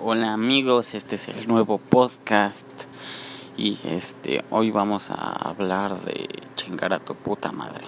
Hola amigos, este es el nuevo podcast y este hoy vamos a hablar de chingar a tu puta madre.